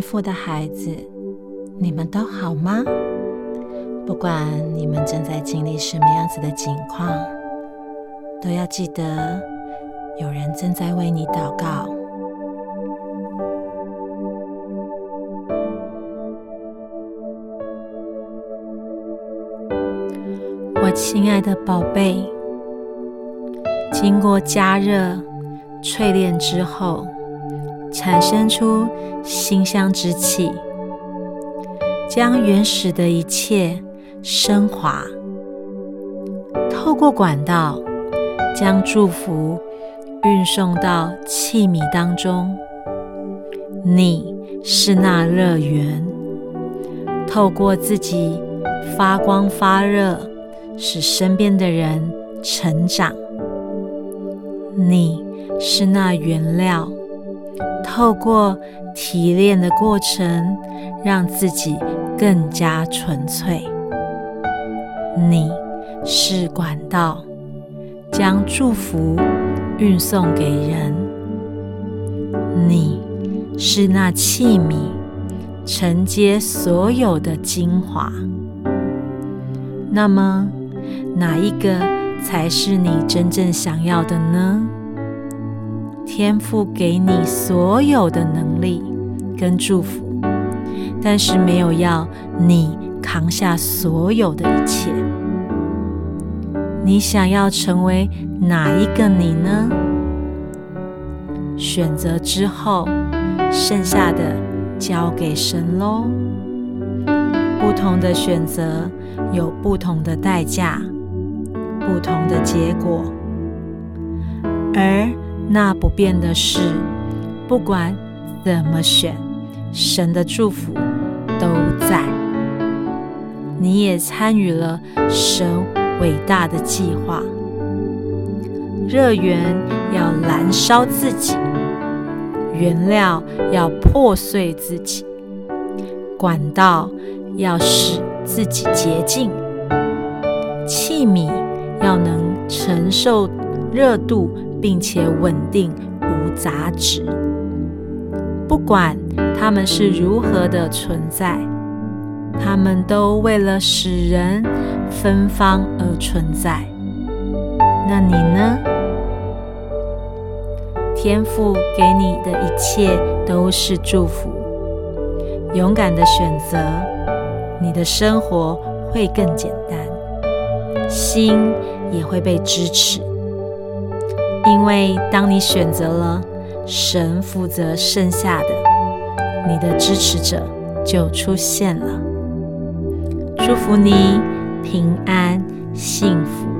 父的孩子，你们都好吗？不管你们正在经历什么样子的境况，都要记得有人正在为你祷告。我亲爱的宝贝，经过加热、淬炼之后，产生出馨香之气，将原始的一切。升华，透过管道将祝福运送到器皿当中。你是那乐园，透过自己发光发热，使身边的人成长。你是那原料，透过提炼的过程，让自己更加纯粹。你是管道，将祝福运送给人；你是那器皿，承接所有的精华。那么，哪一个才是你真正想要的呢？天赋给你所有的能力跟祝福，但是没有要你。扛下所有的一切，你想要成为哪一个你呢？选择之后，剩下的交给神喽。不同的选择有不同的代价，不同的结果，而那不变的是，不管怎么选，神的祝福都在。你也参与了神伟大的计划。热源要燃烧自己，原料要破碎自己，管道要使自己洁净，器皿要能承受热度，并且稳定无杂质。不管它们是如何的存在。他们都为了使人芬芳而存在。那你呢？天赋给你的一切都是祝福。勇敢的选择，你的生活会更简单，心也会被支持。因为当你选择了神负责剩下的，你的支持者就出现了。祝福你平安幸福。